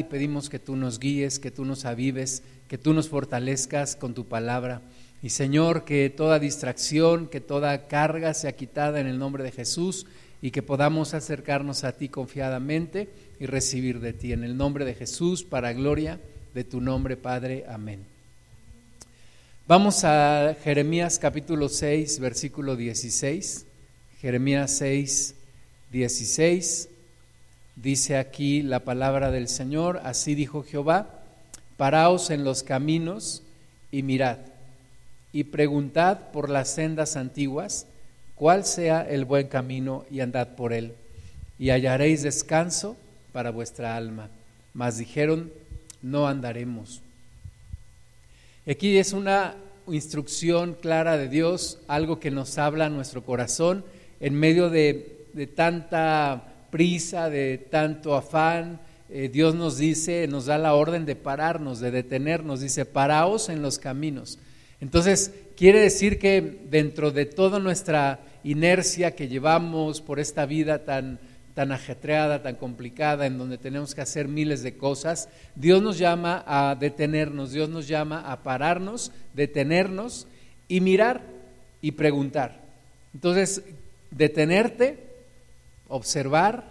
y pedimos que tú nos guíes, que tú nos avives, que tú nos fortalezcas con tu palabra. Y Señor, que toda distracción, que toda carga sea quitada en el nombre de Jesús y que podamos acercarnos a ti confiadamente y recibir de ti. En el nombre de Jesús, para gloria de tu nombre, Padre. Amén. Vamos a Jeremías capítulo 6, versículo 16. Jeremías 6, 16. Dice aquí la palabra del Señor, así dijo Jehová, paraos en los caminos y mirad, y preguntad por las sendas antiguas, cuál sea el buen camino y andad por él, y hallaréis descanso para vuestra alma. Mas dijeron, no andaremos. Aquí es una instrucción clara de Dios, algo que nos habla nuestro corazón en medio de, de tanta prisa, de tanto afán. Eh, Dios nos dice, nos da la orden de pararnos, de detenernos, dice, paraos en los caminos. Entonces, quiere decir que dentro de toda nuestra inercia que llevamos por esta vida tan, tan ajetreada, tan complicada, en donde tenemos que hacer miles de cosas, Dios nos llama a detenernos, Dios nos llama a pararnos, detenernos y mirar y preguntar. Entonces, detenerte, observar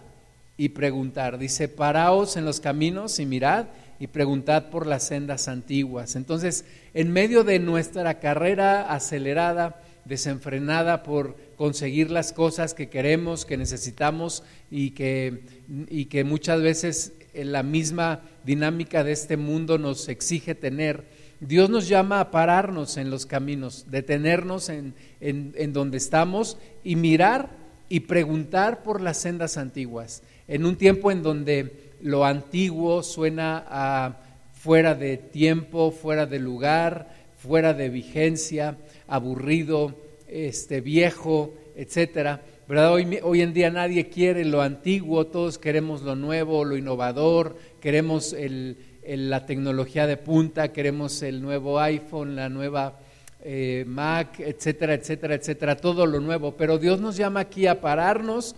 y preguntar. Dice, paraos en los caminos y mirad y preguntad por las sendas antiguas. Entonces, en medio de nuestra carrera acelerada, desenfrenada por conseguir las cosas que queremos, que necesitamos y que, y que muchas veces en la misma dinámica de este mundo nos exige tener, Dios nos llama a pararnos en los caminos, detenernos en, en, en donde estamos y mirar y preguntar por las sendas antiguas. En un tiempo en donde lo antiguo suena a fuera de tiempo, fuera de lugar, fuera de vigencia, aburrido, este viejo, etcétera. ¿Verdad? Hoy, hoy en día nadie quiere lo antiguo, todos queremos lo nuevo, lo innovador, queremos el, la tecnología de punta, queremos el nuevo iPhone, la nueva eh, Mac, etcétera, etcétera, etcétera, todo lo nuevo. Pero Dios nos llama aquí a pararnos,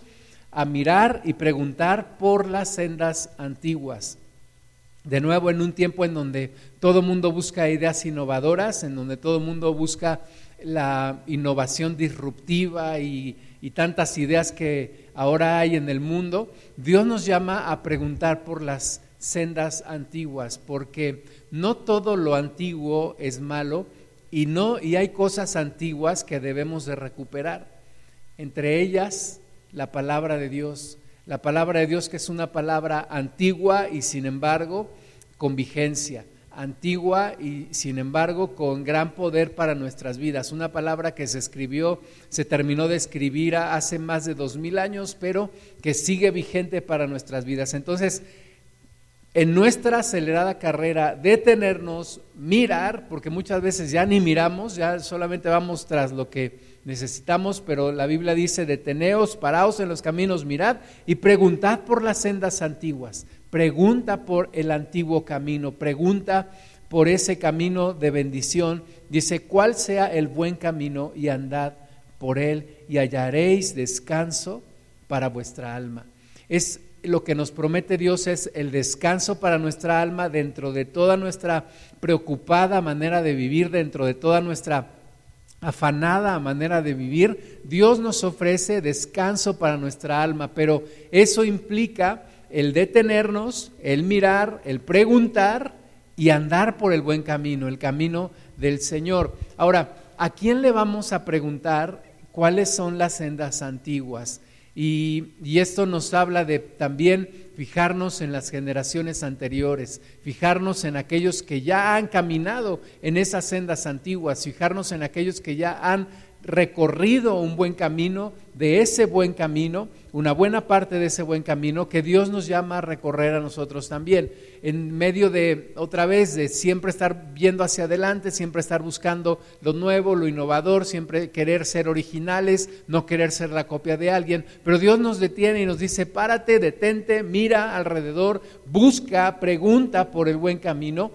a mirar y preguntar por las sendas antiguas. De nuevo, en un tiempo en donde todo mundo busca ideas innovadoras, en donde todo mundo busca la innovación disruptiva y tantas ideas que ahora hay en el mundo, Dios nos llama a preguntar por las sendas antiguas, porque no todo lo antiguo es malo, y no y hay cosas antiguas que debemos de recuperar. Entre ellas la palabra de Dios, la palabra de Dios que es una palabra antigua y sin embargo con vigencia, antigua y sin embargo con gran poder para nuestras vidas. Una palabra que se escribió, se terminó de escribir hace más de dos mil años, pero que sigue vigente para nuestras vidas. Entonces, en nuestra acelerada carrera detenernos, mirar, porque muchas veces ya ni miramos, ya solamente vamos tras lo que necesitamos, pero la Biblia dice, deteneos, paraos en los caminos, mirad y preguntad por las sendas antiguas, pregunta por el antiguo camino, pregunta por ese camino de bendición, dice, cuál sea el buen camino y andad por él y hallaréis descanso para vuestra alma. Es lo que nos promete Dios es el descanso para nuestra alma dentro de toda nuestra preocupada manera de vivir, dentro de toda nuestra afanada manera de vivir. Dios nos ofrece descanso para nuestra alma, pero eso implica el detenernos, el mirar, el preguntar y andar por el buen camino, el camino del Señor. Ahora, ¿a quién le vamos a preguntar cuáles son las sendas antiguas? Y, esto nos habla de también fijarnos en las generaciones anteriores, fijarnos en aquellos que ya han caminado en esas sendas antiguas, fijarnos en aquellos que ya han recorrido un buen camino, de ese buen camino, una buena parte de ese buen camino que Dios nos llama a recorrer a nosotros también, en medio de, otra vez, de siempre estar viendo hacia adelante, siempre estar buscando lo nuevo, lo innovador, siempre querer ser originales, no querer ser la copia de alguien, pero Dios nos detiene y nos dice, párate, detente, mira alrededor, busca, pregunta por el buen camino,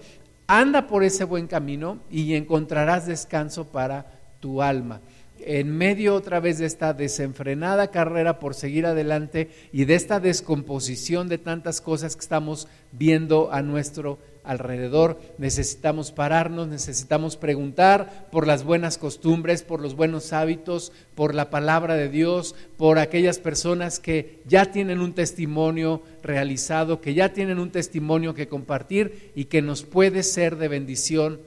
anda por ese buen camino y encontrarás descanso para tu alma. En medio otra vez de esta desenfrenada carrera por seguir adelante y de esta descomposición de tantas cosas que estamos viendo a nuestro alrededor, necesitamos pararnos, necesitamos preguntar por las buenas costumbres, por los buenos hábitos, por la palabra de Dios, por aquellas personas que ya tienen un testimonio realizado, que ya tienen un testimonio que compartir y que nos puede ser de bendición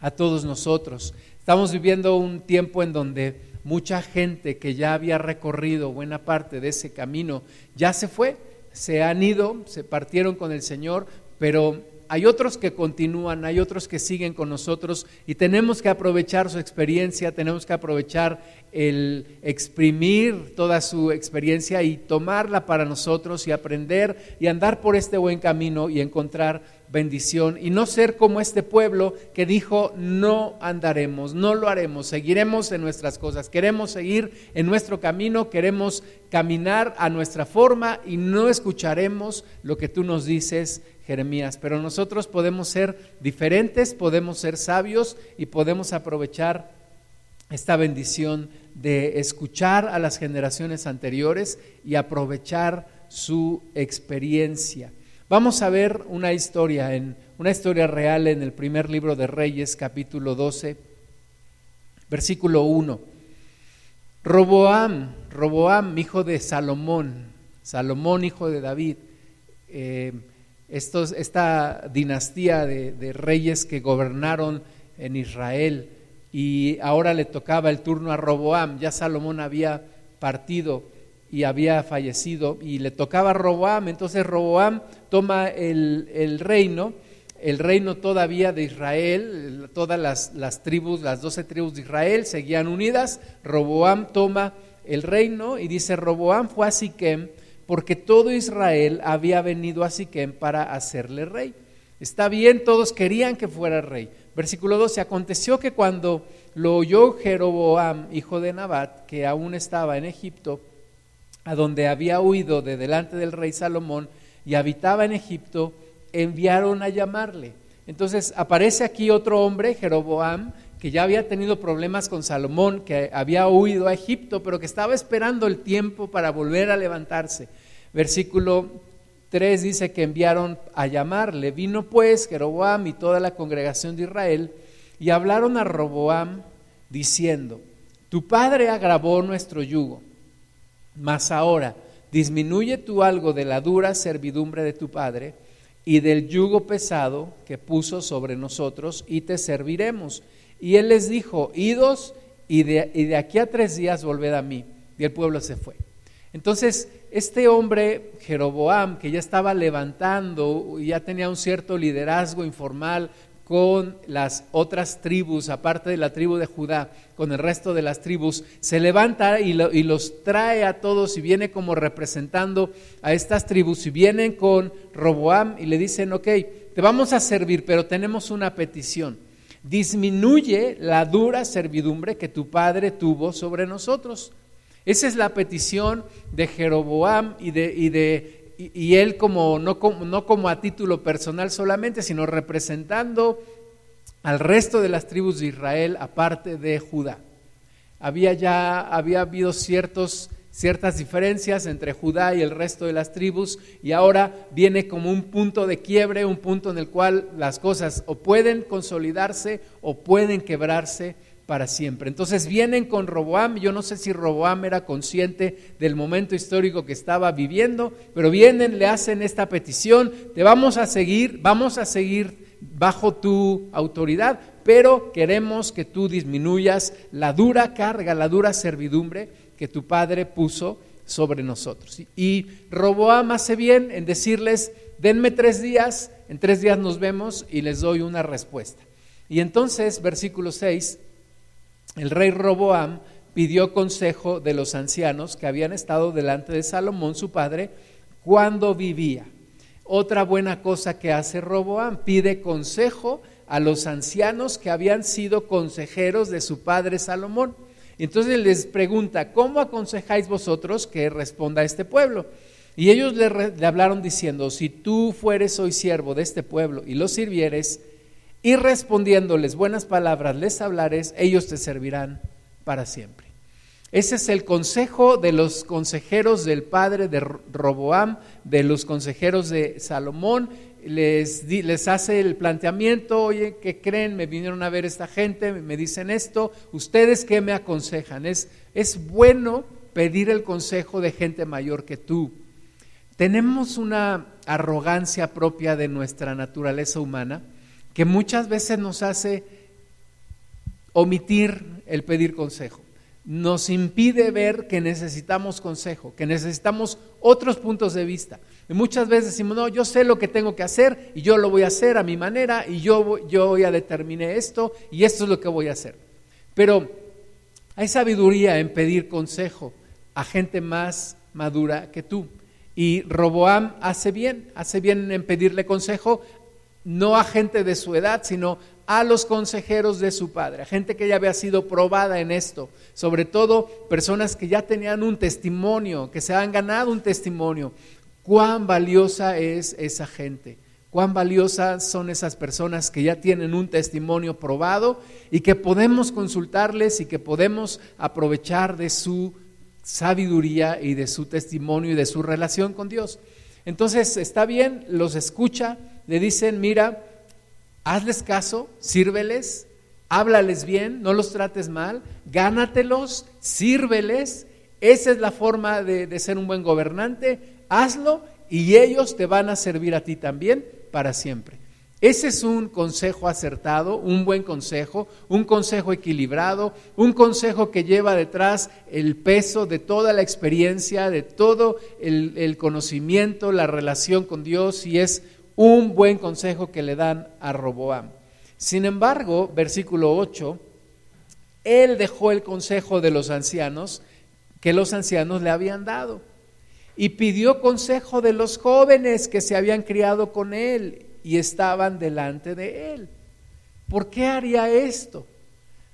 a todos nosotros. Estamos viviendo un tiempo en donde mucha gente que ya había recorrido buena parte de ese camino ya se fue, se han ido, se partieron con el Señor, pero hay otros que continúan, hay otros que siguen con nosotros y tenemos que aprovechar su experiencia, tenemos que aprovechar el exprimir toda su experiencia y tomarla para nosotros y aprender y andar por este buen camino y encontrar bendición y no ser como este pueblo que dijo no andaremos, no lo haremos, seguiremos en nuestras cosas, queremos seguir en nuestro camino, queremos caminar a nuestra forma y no escucharemos lo que tú nos dices Jeremías, pero nosotros podemos ser diferentes, podemos ser sabios y podemos aprovechar esta bendición de escuchar a las generaciones anteriores y aprovechar su experiencia. Vamos a ver una historia en una historia real en el primer libro de Reyes, capítulo 12, versículo 1. Roboam, Roboam, hijo de Salomón, Salomón, hijo de David, eh, esta dinastía de, reyes que gobernaron en Israel y ahora le tocaba el turno a Roboam, ya Salomón había partido y había fallecido y le tocaba a Roboam, entonces Roboam toma el, reino, el reino todavía de Israel, todas las, las tribus, las doce tribus de Israel seguían unidas, Roboam toma el reino y dice Roboam fue a Siquem, porque todo Israel había venido a Siquem para hacerle rey. Está bien, todos querían que fuera rey. Versículo 12, aconteció que cuando lo oyó Jeroboam, hijo de Nabat, que aún estaba en Egipto, a donde había huido de delante del rey Salomón y habitaba en Egipto, enviaron a llamarle. Entonces aparece aquí otro hombre, Jeroboam, que ya había tenido problemas con Salomón, que había huido a Egipto, pero que estaba esperando el tiempo para volver a levantarse. Versículo 3 dice que enviaron a llamarle. Vino pues Jeroboam y toda la congregación de Israel y hablaron a Roboam diciendo, tu padre agravó nuestro yugo, mas ahora disminuye tú algo de la dura servidumbre de tu padre y del yugo pesado que puso sobre nosotros y te serviremos. Y él les dijo, idos y de, aquí a tres días volved a mí. Y el pueblo se fue. Entonces, este hombre, Jeroboam, que ya estaba levantando, ya tenía un cierto liderazgo informal con las otras tribus, aparte de la tribu de Judá, con el resto de las tribus, se levanta y, los trae a todos y viene como representando a estas tribus y vienen con Roboam y le dicen, ok, te vamos a servir, pero tenemos una petición disminuye la dura servidumbre que tu padre tuvo sobre nosotros. Esa es la petición de Jeroboam y de, y de y, él como no, como no como a título personal solamente, sino representando al resto de las tribus de Israel aparte de Judá. Había ya había habido ciertos ciertas diferencias entre Judá y el resto de las tribus y ahora viene como un punto de quiebre, un punto en el cual las cosas o pueden consolidarse o pueden quebrarse para siempre. Entonces vienen con Roboam, yo no sé si Roboam era consciente del momento histórico que estaba viviendo, pero vienen, le hacen esta petición, te vamos a seguir, vamos a seguir bajo tu autoridad, pero queremos que tú disminuyas la dura carga, la dura servidumbre que tu padre puso sobre nosotros. Y Roboam hace bien en decirles, denme tres días, en tres días nos vemos y les doy una respuesta. Y entonces, versículo 6, el rey Roboam pidió consejo de los ancianos que habían estado delante de Salomón, su padre, cuando vivía. Otra buena cosa que hace Roboam, pide consejo a los ancianos que habían sido consejeros de su padre Salomón. Entonces les pregunta, ¿cómo aconsejáis vosotros que responda a este pueblo? Y ellos le, hablaron diciendo, si tú fueres hoy siervo de este pueblo y los sirvieres, y respondiéndoles buenas palabras les hablares, ellos te servirán para siempre. Ese es el consejo de los consejeros del padre de Roboam, de los consejeros de Salomón. Les, les hace el planteamiento, oye, ¿qué creen? Me vinieron a ver esta gente, me dicen esto, ¿ustedes qué me aconsejan? Es, es bueno pedir el consejo de gente mayor que tú. Tenemos una arrogancia propia de nuestra naturaleza humana que muchas veces nos hace omitir el pedir consejo. Nos impide ver que necesitamos consejo, que necesitamos otros puntos de vista. Y muchas veces decimos, no, yo sé lo que tengo que hacer y yo lo voy a hacer a mi manera y yo, yo ya determiné esto y esto es lo que voy a hacer. Pero hay sabiduría en pedir consejo a gente más madura que tú. Y Roboam hace bien, hace bien en pedirle consejo no a gente de su edad, sino a los consejeros de su padre, a gente que ya había sido probada en esto, sobre todo personas que ya tenían un testimonio, que se han ganado un testimonio. Cuán valiosa es esa gente, cuán valiosas son esas personas que ya tienen un testimonio probado y que podemos consultarles y que podemos aprovechar de su sabiduría y de su testimonio y de su relación con Dios. Entonces, está bien, los escucha, le dicen, mira, hazles caso, sírveles, háblales bien, no los trates mal, gánatelos, sírveles. Esa es la forma de, de ser un buen gobernante, hazlo y ellos te van a servir a ti también para siempre. Ese es un consejo acertado, un buen consejo, un consejo equilibrado, un consejo que lleva detrás el peso de toda la experiencia, de todo el, conocimiento, la relación con Dios y es un buen consejo que le dan a Roboam. Sin embargo, versículo 8, él dejó el consejo de los ancianos que los ancianos le habían dado y pidió consejo de los jóvenes que se habían criado con él y estaban delante de él. ¿Por qué haría esto?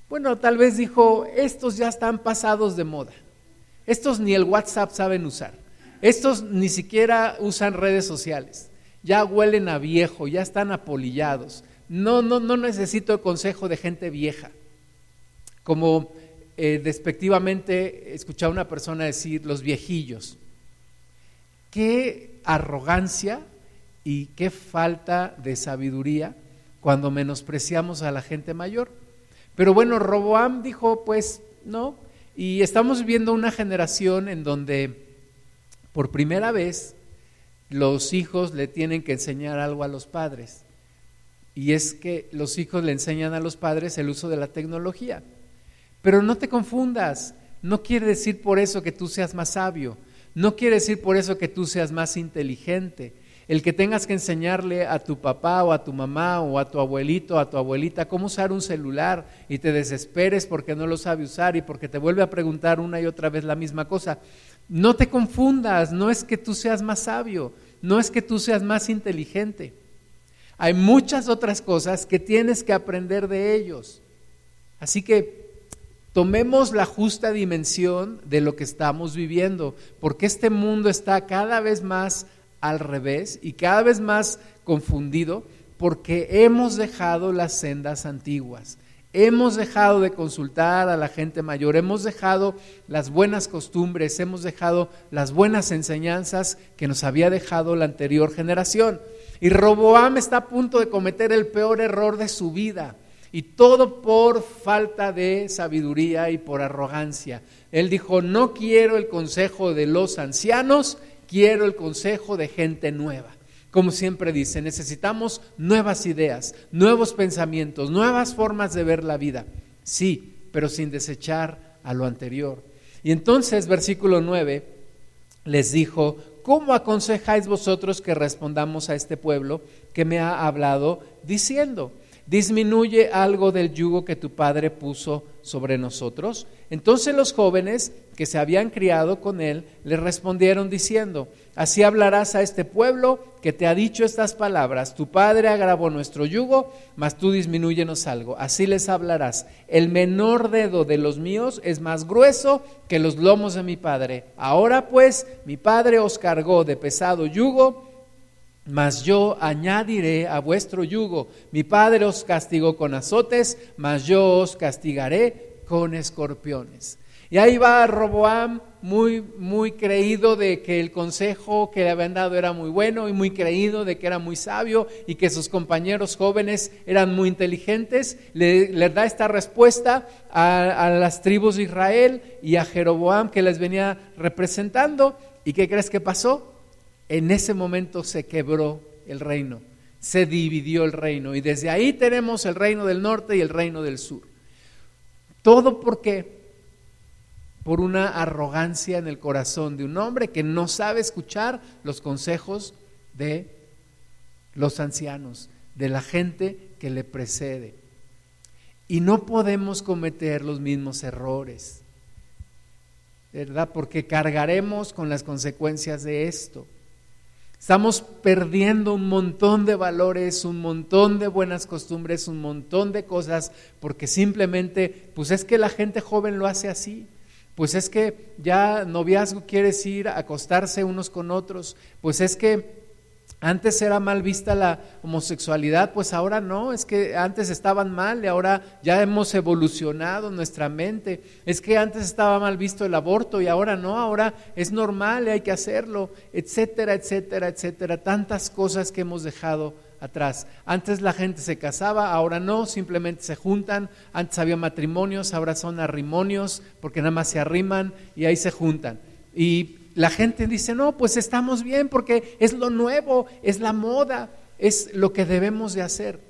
Bueno, tal vez dijo, estos ya están pasados de moda. Estos ni el WhatsApp saben usar. Estos ni siquiera usan redes sociales. Ya huelen a viejo, ya están apolillados. No, no, no necesito el consejo de gente vieja. Como eh, despectivamente escuché a una persona decir, los viejillos. Qué arrogancia y qué falta de sabiduría cuando menospreciamos a la gente mayor. Pero bueno, Roboam dijo, pues no, y estamos viviendo una generación en donde por primera vez los hijos le tienen que enseñar algo a los padres. Y es que los hijos le enseñan a los padres el uso de la tecnología. Pero no te confundas, no quiere decir por eso que tú seas más sabio, no quiere decir por eso que tú seas más inteligente el que tengas que enseñarle a tu papá o a tu mamá o a tu abuelito o a tu abuelita cómo usar un celular y te desesperes porque no lo sabe usar y porque te vuelve a preguntar una y otra vez la misma cosa. No te confundas, no es que tú seas más sabio, no es que tú seas más inteligente. Hay muchas otras cosas que tienes que aprender de ellos. Así que tomemos la justa dimensión de lo que estamos viviendo, porque este mundo está cada vez más al revés y cada vez más confundido porque hemos dejado las sendas antiguas. Hemos dejado de consultar a la gente mayor, hemos dejado las buenas costumbres, hemos dejado las buenas enseñanzas que nos había dejado la anterior generación. Y Roboam está a punto de cometer el peor error de su vida. Y todo por falta de sabiduría y por arrogancia. Él dijo, no quiero el consejo de los ancianos, quiero el consejo de gente nueva. Como siempre dice, necesitamos nuevas ideas, nuevos pensamientos, nuevas formas de ver la vida. Sí, pero sin desechar a lo anterior. Y entonces, versículo 9, les dijo, ¿cómo aconsejáis vosotros que respondamos a este pueblo que me ha hablado diciendo? Disminuye algo del yugo que tu padre puso sobre nosotros. Entonces los jóvenes que se habían criado con él le respondieron diciendo, así hablarás a este pueblo que te ha dicho estas palabras, tu padre agravó nuestro yugo, mas tú disminúyenos algo. Así les hablarás, el menor dedo de los míos es más grueso que los lomos de mi padre. Ahora pues mi padre os cargó de pesado yugo, mas yo añadiré a vuestro yugo. Mi padre os castigó con azotes, mas yo os castigaré Con escorpiones. Y ahí va Roboam muy, muy creído de que el consejo que le habían dado era muy bueno y muy creído de que era muy sabio y que sus compañeros jóvenes eran muy inteligentes. Le, da esta respuesta a, a, las tribus de Israel y a Jeroboam que les venía representando. ¿Y qué crees que pasó? En ese momento se quebró el reino, se dividió el reino y desde ahí tenemos el reino del norte y el reino del sur. Todo porque por una arrogancia en el corazón de un hombre que no sabe escuchar los consejos de los ancianos, de la gente que le precede. Y no podemos cometer los mismos errores, ¿verdad? Porque cargaremos con las consecuencias de esto. Estamos perdiendo un montón de valores, un montón de buenas costumbres, un montón de cosas, porque simplemente, pues es que la gente joven lo hace así. Pues es que ya noviazgo quiere decir acostarse unos con otros. Pues es que antes era mal vista la homosexualidad, pues ahora no, es que antes estaban mal y ahora ya hemos evolucionado nuestra mente. Es que antes estaba mal visto el aborto y ahora no, ahora es normal y hay que hacerlo, etcétera, etcétera, etcétera. Tantas cosas que hemos dejado atrás. Antes la gente se casaba, ahora no, simplemente se juntan. Antes había matrimonios, ahora son arrimonios, porque nada más se arriman y ahí se juntan. Y la gente dice, no, pues estamos bien porque es lo nuevo, es la moda, es lo que debemos de hacer.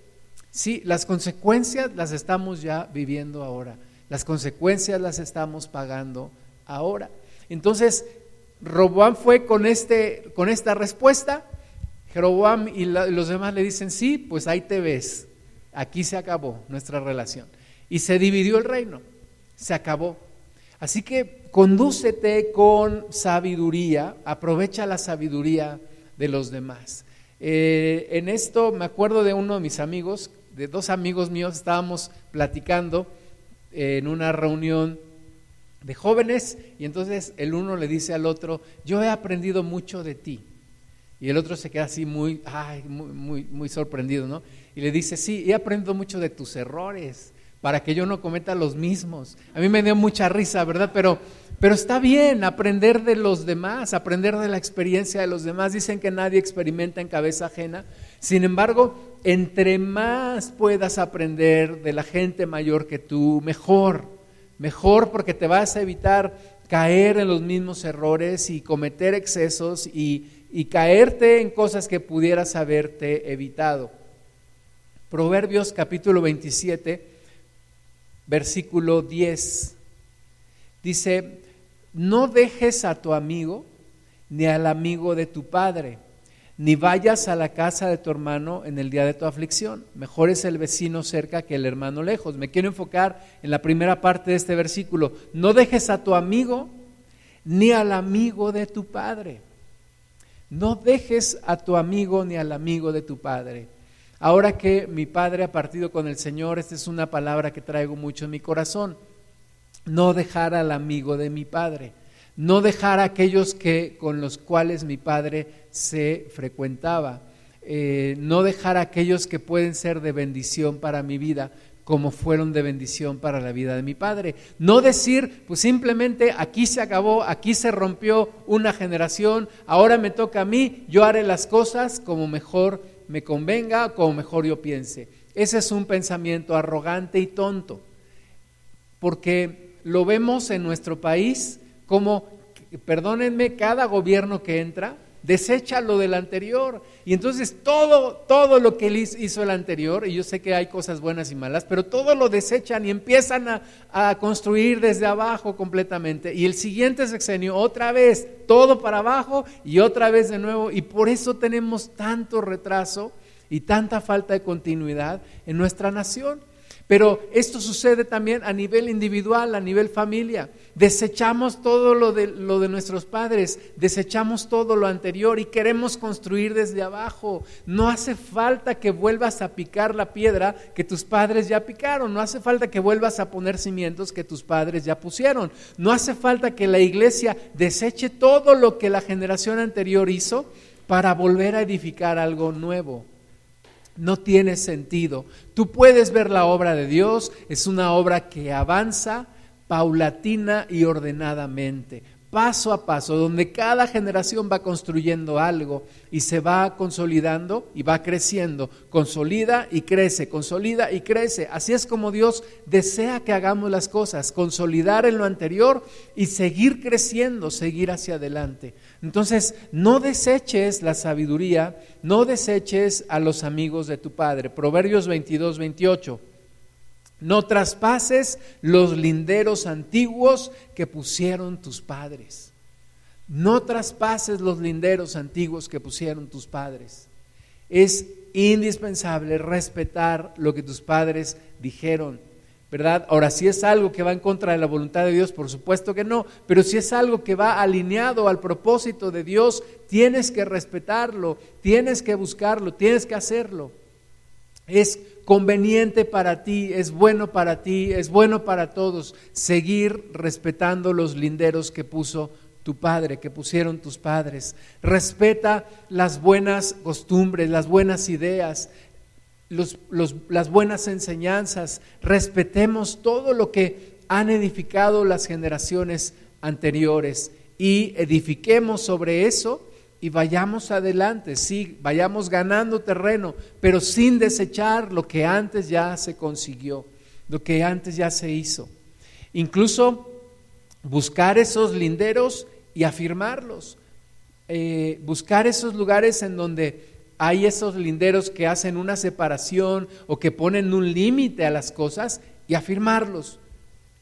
Sí, las consecuencias las estamos ya viviendo ahora, las consecuencias las estamos pagando ahora. Entonces, Roboam fue con, este, con esta respuesta Jeroboam y los demás le dicen, sí, pues ahí te ves. Aquí se acabó nuestra relación. Y se dividió el reino. Se acabó. Así que condúcete con sabiduría, aprovecha la sabiduría de los demás. Eh, en esto me acuerdo de uno de mis amigos, de dos amigos míos, estábamos platicando en una reunión de jóvenes y entonces el uno le dice al otro, yo he aprendido mucho de ti. Y el otro se queda así muy, muy, muy, muy sorprendido, ¿no? Y le dice, sí, he aprendido mucho de tus errores para que yo no cometa los mismos. A mí me dio mucha risa, ¿verdad? Pero, pero está bien aprender de los demás, aprender de la experiencia de los demás. Dicen que nadie experimenta en cabeza ajena. Sin embargo, entre más puedas aprender de la gente mayor que tú, mejor. Mejor porque te vas a evitar caer en los mismos errores y cometer excesos y, y caerte en cosas que pudieras haberte evitado. Proverbios capítulo 27, versículo 10. Dice, no dejes a tu amigo ni al amigo de tu padre, ni vayas a la casa de tu hermano en el día de tu aflicción. Mejor es el vecino cerca que el hermano lejos. Me quiero enfocar en la primera parte de este versículo. No dejes a tu amigo ni al amigo de tu padre. No dejes a tu amigo ni al amigo de tu padre. Ahora que mi padre ha partido con el Señor, esta es una palabra que traigo mucho en mi corazón. No dejar al amigo de mi padre. No dejar a aquellos que, con los cuales mi padre se frecuentaba. Eh, no dejar a aquellos que pueden ser de bendición para mi vida como fueron de bendición para la vida de mi padre. No decir, pues simplemente aquí se acabó, aquí se rompió una generación, ahora me toca a mí, yo haré las cosas como mejor me convenga, como mejor yo piense. Ese es un pensamiento arrogante y tonto, porque lo vemos en nuestro país como, perdónenme, cada gobierno que entra desecha lo del anterior. Y entonces todo, todo lo que él hizo el anterior, y yo sé que hay cosas buenas y malas, pero todo lo desechan y empiezan a, a construir desde abajo completamente. Y el siguiente sexenio, otra vez, todo para abajo y otra vez de nuevo. Y por eso tenemos tanto retraso y tanta falta de continuidad en nuestra nación. Pero esto sucede también a nivel individual, a nivel familia. Desechamos todo lo de, lo de nuestros padres, desechamos todo lo anterior y queremos construir desde abajo. No hace falta que vuelvas a picar la piedra que tus padres ya picaron, no hace falta que vuelvas a poner cimientos que tus padres ya pusieron, no hace falta que la iglesia deseche todo lo que la generación anterior hizo para volver a edificar algo nuevo. No tiene sentido. Tú puedes ver la obra de Dios, es una obra que avanza paulatina y ordenadamente paso a paso, donde cada generación va construyendo algo y se va consolidando y va creciendo, consolida y crece, consolida y crece. Así es como Dios desea que hagamos las cosas, consolidar en lo anterior y seguir creciendo, seguir hacia adelante. Entonces, no deseches la sabiduría, no deseches a los amigos de tu Padre. Proverbios 22, 28. No traspases los linderos antiguos que pusieron tus padres. No traspases los linderos antiguos que pusieron tus padres. Es indispensable respetar lo que tus padres dijeron, ¿verdad? Ahora, si es algo que va en contra de la voluntad de Dios, por supuesto que no, pero si es algo que va alineado al propósito de Dios, tienes que respetarlo, tienes que buscarlo, tienes que hacerlo. Es conveniente para ti, es bueno para ti, es bueno para todos seguir respetando los linderos que puso tu padre, que pusieron tus padres. Respeta las buenas costumbres, las buenas ideas, las buenas enseñanzas. Respetemos todo lo que han edificado las generaciones anteriores y edifiquemos sobre eso y vayamos adelante, sí, vayamos ganando terreno, pero sin desechar lo que antes ya se consiguió, lo que antes ya se hizo. Incluso buscar esos linderos y afirmarlos, eh, buscar esos lugares en donde hay esos linderos que hacen una separación o que ponen un límite a las cosas y afirmarlos,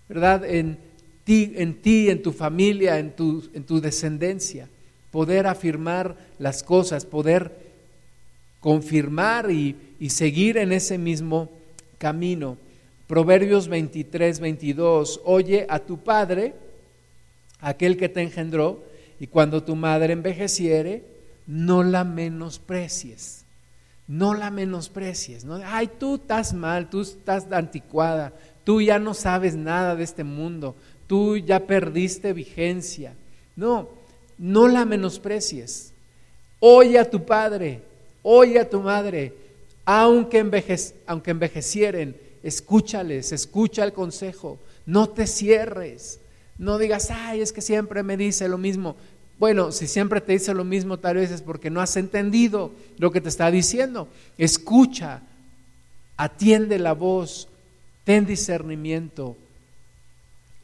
¿verdad? En ti, en ti, en tu familia, en tu, en tu descendencia poder afirmar las cosas, poder confirmar y, seguir en ese mismo camino. Proverbios 23, 22, oye a tu padre, aquel que te engendró, y cuando tu madre envejeciere, no la menosprecies. No la menosprecies. ¿no? Ay, tú estás mal, tú estás anticuada, tú ya no sabes nada de este mundo, tú ya perdiste vigencia. No, no la menosprecies. Oye a tu padre, oye a tu madre, aunque, aunque envejecieren, escúchales, escucha el consejo, no te cierres, no digas, ay, es que siempre me dice lo mismo. Bueno, si siempre te dice lo mismo, tal vez es porque no has entendido lo que te está diciendo. Escucha, atiende la voz, ten discernimiento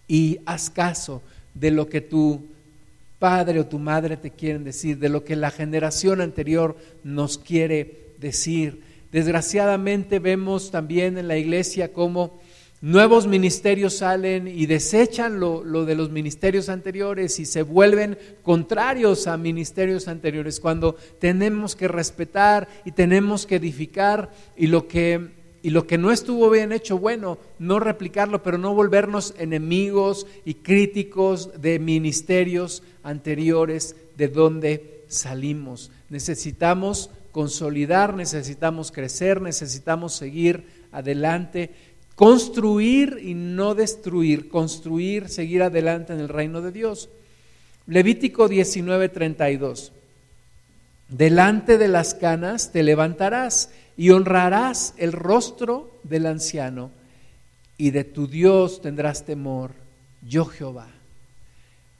y haz caso de lo que tú padre o tu madre te quieren decir, de lo que la generación anterior nos quiere decir. Desgraciadamente vemos también en la iglesia cómo nuevos ministerios salen y desechan lo, lo, de los ministerios anteriores y se vuelven contrarios a ministerios anteriores, cuando tenemos que respetar y tenemos que edificar y lo que y lo que no estuvo bien hecho, bueno, no replicarlo, pero no volvernos enemigos y críticos de ministerios anteriores de donde salimos. Necesitamos consolidar, necesitamos crecer, necesitamos seguir adelante, construir y no destruir, construir, seguir adelante en el reino de Dios. Levítico 19:32. Delante de las canas te levantarás y honrarás el rostro del anciano y de tu Dios tendrás temor, yo Jehová.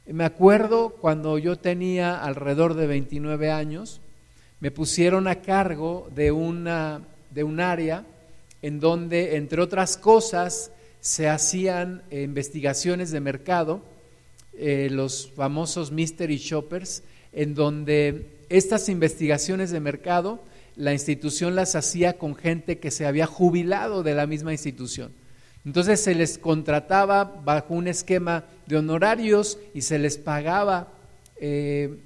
Me acuerdo cuando yo tenía alrededor de 29 años, me pusieron a cargo de, una, de un área en donde, entre otras cosas, se hacían investigaciones de mercado, eh, los famosos mystery shoppers, en donde estas investigaciones de mercado la institución las hacía con gente que se había jubilado de la misma institución. Entonces se les contrataba bajo un esquema de honorarios y se les pagaba eh,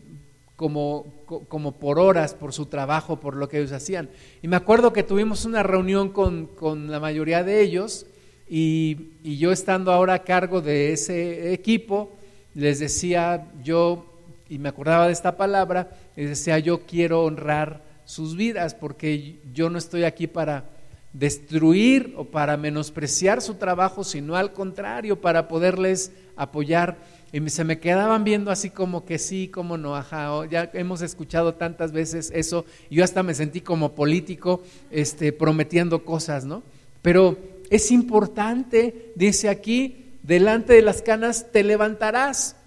como, como, por horas por su trabajo, por lo que ellos hacían. Y me acuerdo que tuvimos una reunión con, con la mayoría de ellos y, y, yo estando ahora a cargo de ese equipo, les decía yo, y me acordaba de esta palabra, les decía yo quiero honrar sus vidas, porque yo no estoy aquí para destruir o para menospreciar su trabajo, sino al contrario, para poderles apoyar y se me quedaban viendo así como que sí, como no, ajá, ya hemos escuchado tantas veces eso, yo hasta me sentí como político este, prometiendo cosas, ¿no? Pero es importante, dice aquí, delante de las canas te levantarás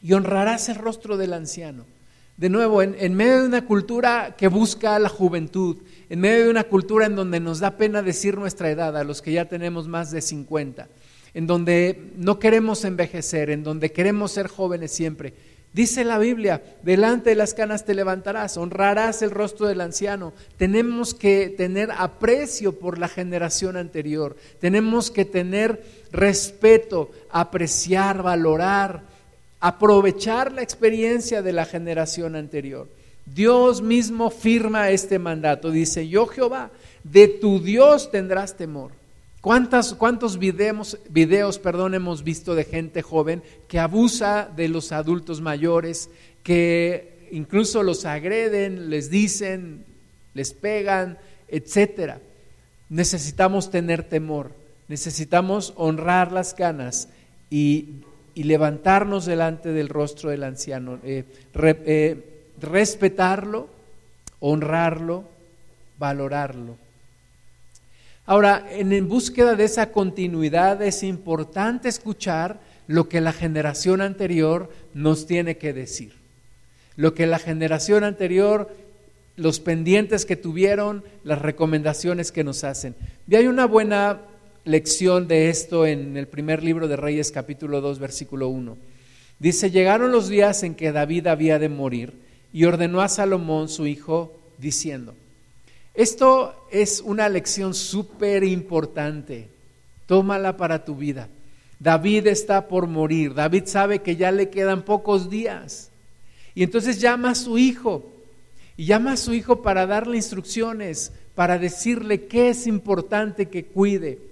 y honrarás el rostro del anciano. De nuevo, en, medio de una cultura que busca la juventud, en medio de una cultura en donde nos da pena decir nuestra edad a los que ya tenemos más de 50, en donde no queremos envejecer, en donde queremos ser jóvenes siempre. Dice la Biblia, delante de las canas te levantarás, honrarás el rostro del anciano. Tenemos que tener aprecio por la generación anterior, tenemos que tener respeto, apreciar, valorar, aprovechar la experiencia de la generación anterior. Dios mismo firma este mandato, dice, yo Jehová, de tu Dios tendrás temor ¿Cuántos videos, videos perdón, hemos visto de gente joven que abusa de los adultos mayores, que incluso los agreden, les dicen, les pegan, etcétera? Necesitamos tener temor, necesitamos honrar las canas y, levantarnos delante del rostro del anciano, eh, eh, respetarlo, honrarlo, valorarlo. Ahora, en, búsqueda de esa continuidad es importante escuchar lo que la generación anterior nos tiene que decir. Lo que la generación anterior, los pendientes que tuvieron, las recomendaciones que nos hacen. Y hay una buena lección de esto en el primer libro de Reyes capítulo 2 versículo 1. Dice, llegaron los días en que David había de morir y ordenó a Salomón su hijo diciendo, esto es una lección súper importante. Tómala para tu vida. David está por morir. David sabe que ya le quedan pocos días. Y entonces llama a su hijo. Y llama a su hijo para darle instrucciones, para decirle qué es importante que cuide,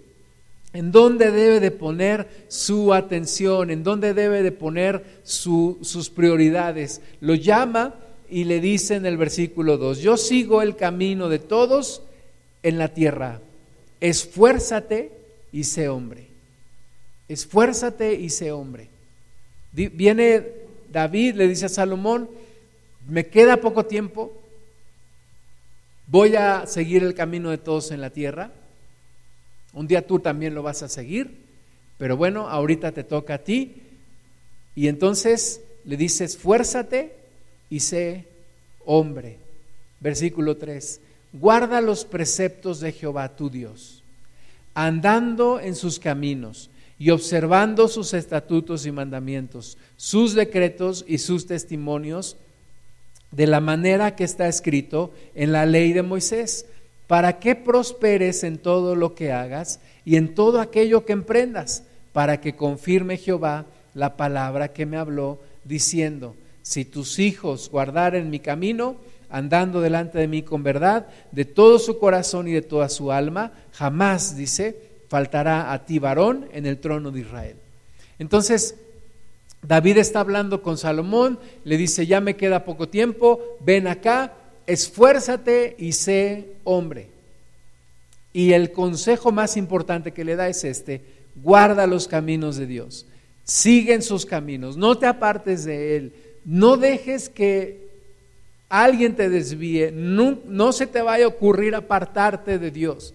en dónde debe de poner su atención, en dónde debe de poner sus prioridades. Lo llama y le dice en el versículo 2, yo sigo el camino de todos en la tierra, esfuérzate y sé hombre, esfuérzate y sé hombre. Viene David, le dice a Salomón, me queda poco tiempo, voy a seguir el camino de todos en la tierra, un día tú también lo vas a seguir, pero bueno, ahorita te toca a ti, y entonces le dice, esfuérzate y sé hombre. Versículo 3. Guarda los preceptos de Jehová tu Dios, andando en sus caminos y observando sus estatutos y mandamientos, sus decretos y sus testimonios, de la manera que está escrito en la ley de Moisés, para que prosperes en todo lo que hagas y en todo aquello que emprendas, para que confirme Jehová la palabra que me habló, diciendo, si tus hijos guardaren mi camino, andando delante de mí con verdad, de todo su corazón y de toda su alma, jamás, dice, faltará a ti varón en el trono de Israel. Entonces, David está hablando con Salomón, le dice, ya me queda poco tiempo, ven acá, esfuérzate y sé hombre. Y el consejo más importante que le da es este, guarda los caminos de Dios, sigue sus caminos, no te apartes de él no dejes que alguien te desvíe, no, se te vaya a ocurrir apartarte de Dios.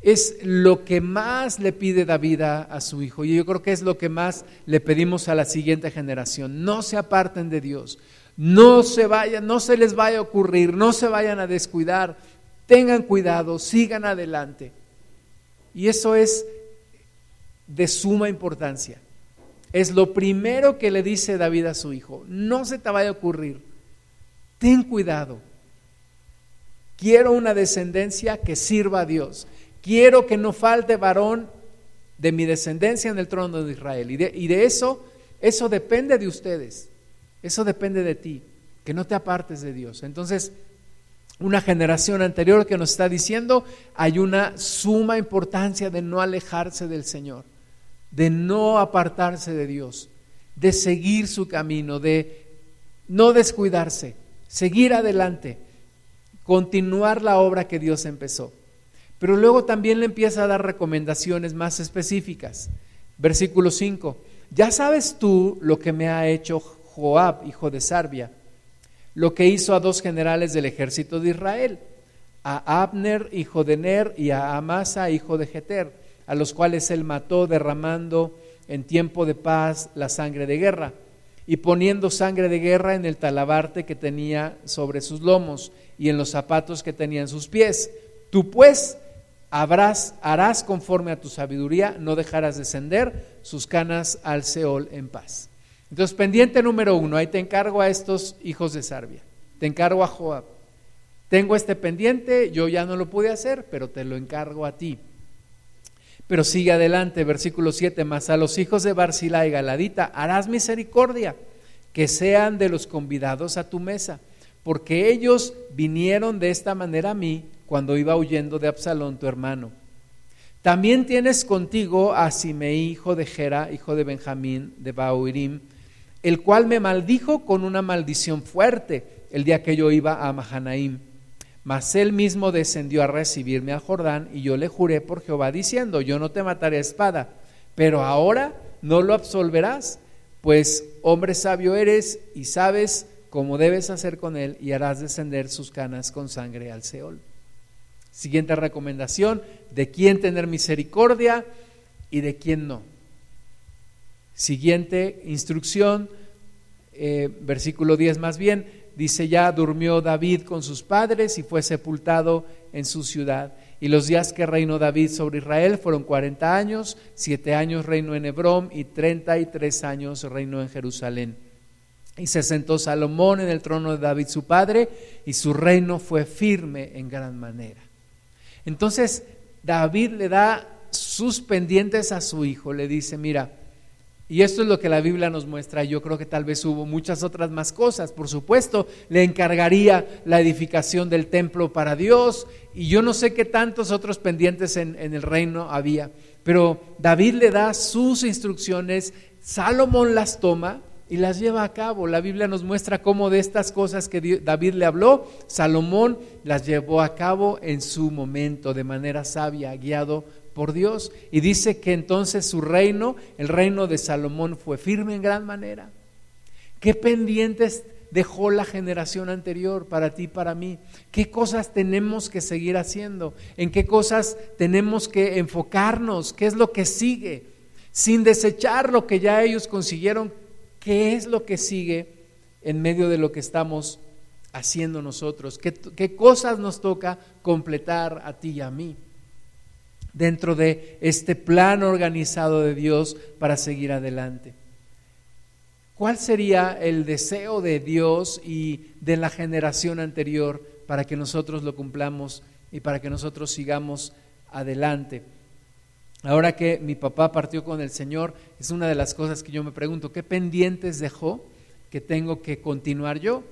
Es lo que más le pide David a, su hijo y yo creo que es lo que más le pedimos a la siguiente generación. No se aparten de Dios, no se vayan, no se les vaya a ocurrir, no se vayan a descuidar, tengan cuidado, sigan adelante. Y eso es de suma importancia. Es lo primero que le dice David a su hijo. No se te vaya a ocurrir. Ten cuidado. Quiero una descendencia que sirva a Dios. Quiero que no falte varón de mi descendencia en el trono de Israel. Y de, y de eso, eso depende de ustedes. Eso depende de ti. Que no te apartes de Dios. Entonces, una generación anterior que nos está diciendo, hay una suma importancia de no alejarse del Señor de no apartarse de Dios, de seguir su camino, de no descuidarse, seguir adelante, continuar la obra que Dios empezó. Pero luego también le empieza a dar recomendaciones más específicas. Versículo 5. ya sabes tú lo que me ha hecho Joab, hijo de Sarbia, lo que hizo a dos generales del ejército de Israel, a Abner, hijo de Ner, y a Amasa, hijo de Jeter, a los cuales él mató derramando en tiempo de paz la sangre de guerra y poniendo sangre de guerra en el talabarte que tenía sobre sus lomos y en los zapatos que tenía en sus pies. Tú pues harás conforme a tu sabiduría, no dejarás descender sus canas al Seol en paz. Entonces, pendiente número uno, ahí te encargo a estos hijos de Sarbia, te encargo a Joab. Tengo este pendiente, yo ya no lo pude hacer, pero te lo encargo a ti. Pero sigue adelante, versículo 7, más a los hijos de Barzilá y Galadita harás misericordia, que sean de los convidados a tu mesa, porque ellos vinieron de esta manera a mí cuando iba huyendo de Absalón, tu hermano. También tienes contigo a Simeí, hijo de Gera, hijo de Benjamín, de Bauirim, el cual me maldijo con una maldición fuerte el día que yo iba a Mahanaim mas él mismo descendió a recibirme al Jordán y yo le juré por Jehová diciendo, yo no te mataré a espada, pero ahora no lo absolverás, pues hombre sabio eres y sabes cómo debes hacer con él y harás descender sus canas con sangre al Seol. Siguiente recomendación, de quién tener misericordia y de quién no. Siguiente instrucción, eh, versículo 10 más bien, Dice ya, durmió David con sus padres y fue sepultado en su ciudad. Y los días que reinó David sobre Israel fueron cuarenta años, siete años reinó en Hebrón y treinta y tres años reinó en Jerusalén. Y se sentó Salomón en el trono de David su padre y su reino fue firme en gran manera. Entonces David le da sus pendientes a su hijo, le dice, mira, y esto es lo que la Biblia nos muestra. Yo creo que tal vez hubo muchas otras más cosas. Por supuesto, le encargaría la edificación del templo para Dios. Y yo no sé qué tantos otros pendientes en, el reino había. Pero David le da sus instrucciones, Salomón las toma y las lleva a cabo. La Biblia nos muestra cómo de estas cosas que David le habló, Salomón las llevó a cabo en su momento, de manera sabia, guiado por Dios. Y dice que entonces su reino, el reino de Salomón, fue firme en gran manera. ¿Qué pendientes dejó la generación anterior para ti y para mí? ¿Qué cosas tenemos que seguir haciendo? ¿En qué cosas tenemos que enfocarnos? ¿Qué es lo que sigue? Sin desechar lo que ya ellos consiguieron, ¿qué es lo que sigue en medio de lo que estamos haciendo nosotros? ¿Qué, qué cosas nos toca completar a ti y a mí? Dentro de este plan organizado de Dios para seguir adelante. ¿Cuál sería el deseo de Dios y de la generación anterior para que nosotros lo cumplamos y para que nosotros sigamos adelante? Ahora que mi papá partió con el Señor, es una de las cosas que yo me pregunto, ¿qué pendientes dejó que tengo que continuar yo?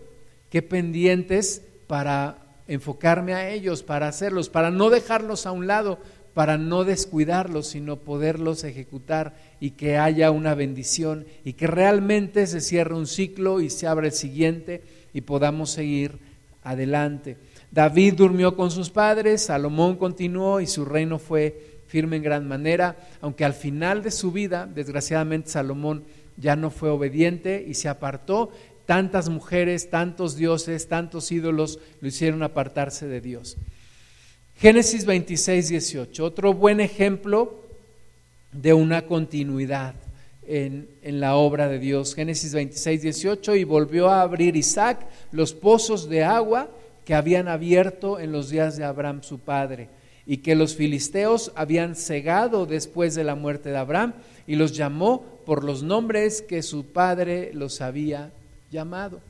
¿Qué pendientes para enfocarme a ellos, para hacerlos, para no dejarlos a un lado, para no descuidarlos, sino poderlos ejecutar y que haya una bendición y que realmente se cierre un ciclo y se abra el siguiente y podamos seguir adelante. David durmió con sus padres, Salomón continuó y su reino fue firme en gran manera, aunque al final de su vida, desgraciadamente Salomón ya no fue obediente y se apartó. Tantas mujeres, tantos dioses, tantos ídolos lo hicieron apartarse de Dios. Génesis 26, 18, otro buen ejemplo de una continuidad en, la obra de Dios. Génesis 26, 18, y volvió a abrir Isaac los pozos de agua que habían abierto en los días de Abraham su padre, y que los filisteos habían cegado después de la muerte de Abraham, y los llamó por los nombres que su padre los había llamado.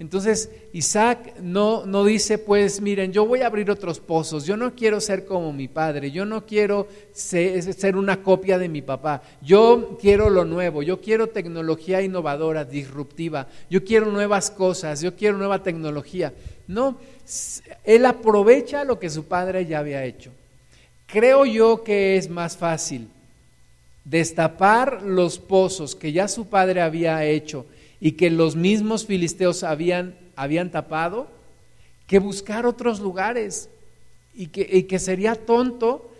Entonces Isaac no, no dice, pues miren, yo voy a abrir otros pozos, yo no quiero ser como mi padre, yo no quiero ser, una copia de mi papá, yo quiero lo nuevo, yo quiero tecnología innovadora, disruptiva, yo quiero nuevas cosas, yo quiero nueva tecnología. No, él aprovecha lo que su padre ya había hecho. Creo yo que es más fácil destapar los pozos que ya su padre había hecho y que los mismos filisteos habían, habían tapado, que buscar otros lugares y que, y que sería tonto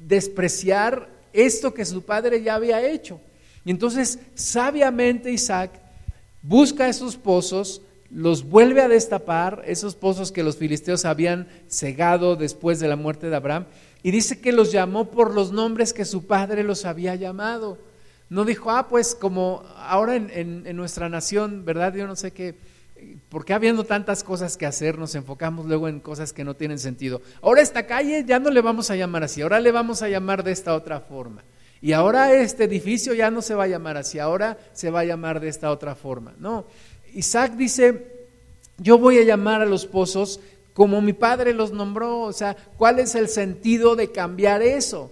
despreciar esto que su padre ya había hecho. Y entonces, sabiamente Isaac busca esos pozos, los vuelve a destapar, esos pozos que los filisteos habían cegado después de la muerte de Abraham, y dice que los llamó por los nombres que su padre los había llamado. No dijo, ah, pues como ahora en, nuestra nación, ¿verdad? Yo no sé qué, porque habiendo tantas cosas que hacer, nos enfocamos luego en cosas que no tienen sentido. Ahora esta calle ya no le vamos a llamar así, ahora le vamos a llamar de esta otra forma. Y ahora este edificio ya no se va a llamar así, ahora se va a llamar de esta otra forma. No, Isaac dice, yo voy a llamar a los pozos como mi padre los nombró. O sea, ¿cuál es el sentido de cambiar eso?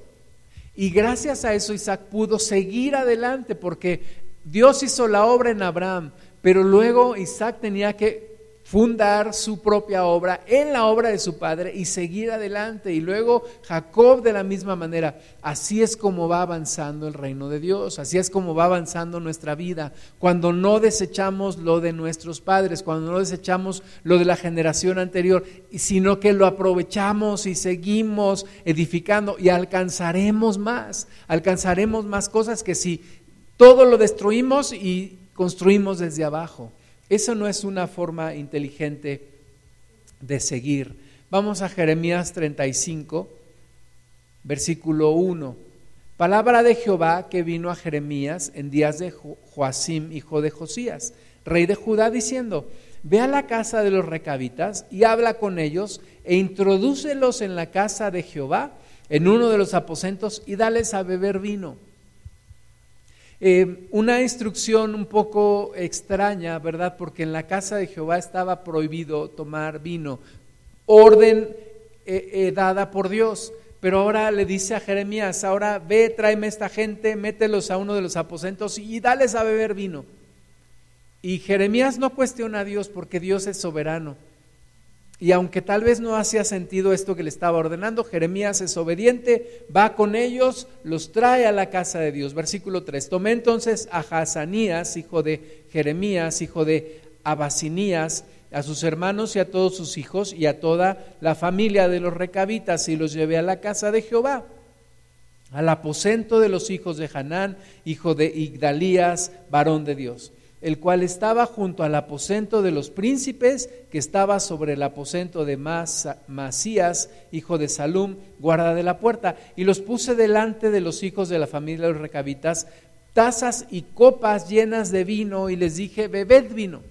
Y gracias a eso Isaac pudo seguir adelante porque Dios hizo la obra en Abraham, pero luego Isaac tenía que fundar su propia obra en la obra de su padre y seguir adelante. Y luego Jacob de la misma manera. Así es como va avanzando el reino de Dios, así es como va avanzando nuestra vida. Cuando no desechamos lo de nuestros padres, cuando no desechamos lo de la generación anterior, sino que lo aprovechamos y seguimos edificando y alcanzaremos más, alcanzaremos más cosas que si todo lo destruimos y construimos desde abajo. Eso no es una forma inteligente de seguir. Vamos a Jeremías 35, versículo 1. Palabra de Jehová que vino a Jeremías en días de Joacim, hijo de Josías, rey de Judá, diciendo, ve a la casa de los recabitas y habla con ellos e introdúcelos en la casa de Jehová, en uno de los aposentos, y dales a beber vino. Eh, una instrucción un poco extraña, ¿verdad? Porque en la casa de Jehová estaba prohibido tomar vino, orden eh, eh, dada por Dios. Pero ahora le dice a Jeremías, ahora ve, tráeme esta gente, mételos a uno de los aposentos y dales a beber vino. Y Jeremías no cuestiona a Dios porque Dios es soberano. Y aunque tal vez no hacía sentido esto que le estaba ordenando, Jeremías es obediente, va con ellos, los trae a la casa de Dios. Versículo 3. Tomé entonces a Hazanías, hijo de Jeremías, hijo de Abasinías, a sus hermanos y a todos sus hijos y a toda la familia de los recabitas y los llevé a la casa de Jehová, al aposento de los hijos de Hanán, hijo de Igdalías, varón de Dios el cual estaba junto al aposento de los príncipes, que estaba sobre el aposento de Masías, hijo de Salum, guarda de la puerta, y los puse delante de los hijos de la familia de los recabitas, tazas y copas llenas de vino, y les dije, bebed vino.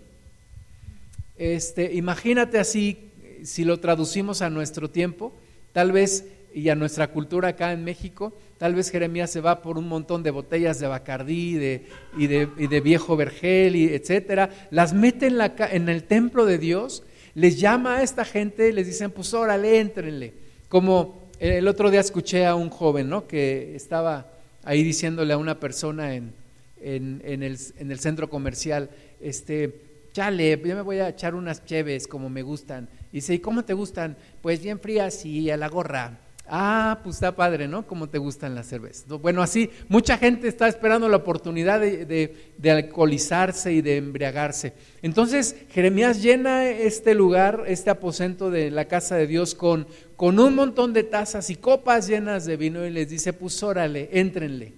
Este, imagínate así, si lo traducimos a nuestro tiempo, tal vez y a nuestra cultura acá en México, tal vez Jeremías se va por un montón de botellas de Bacardí y, de, viejo vergel, y etcétera, las mete en, la, en el templo de Dios, les llama a esta gente, les dicen, pues órale, éntrenle. Como el otro día escuché a un joven, ¿no? Que estaba ahí diciéndole a una persona en, en, el, en el centro comercial, este, chale, yo me voy a echar unas cheves como me gustan. Y dice, ¿y cómo te gustan? Pues bien frías y a la gorra. Ah, pues está padre, ¿no? ¿Cómo te gustan las cervezas? Bueno, así, mucha gente está esperando la oportunidad de, alcoholizarse y de embriagarse. Entonces, Jeremías llena este lugar, este aposento de la casa de Dios con, con un montón de tazas y copas llenas de vino y les dice, pues órale, éntrenle,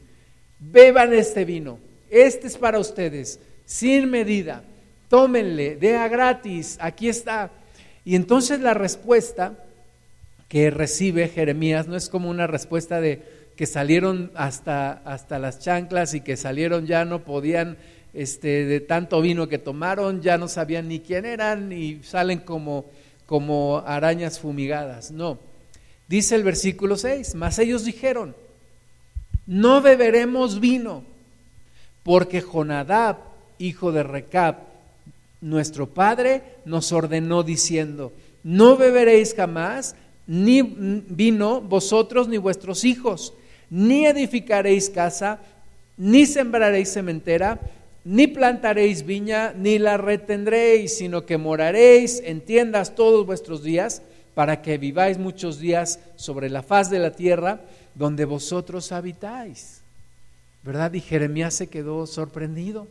beban este vino, este es para ustedes, sin medida, tómenle, de a gratis, aquí está. Y entonces la respuesta que recibe Jeremías no es como una respuesta de que salieron hasta, hasta las chanclas y que salieron ya no podían, este, de tanto vino que tomaron, ya no sabían ni quién eran y salen como, como arañas fumigadas. No, dice el versículo 6, mas ellos dijeron, no beberemos vino, porque Jonadab, hijo de Recab, nuestro padre, nos ordenó diciendo, no beberéis jamás ni vino vosotros ni vuestros hijos, ni edificaréis casa, ni sembraréis cementera, ni plantaréis viña, ni la retendréis, sino que moraréis en tiendas todos vuestros días, para que viváis muchos días sobre la faz de la tierra donde vosotros habitáis. ¿Verdad? Y Jeremías se quedó sorprendido.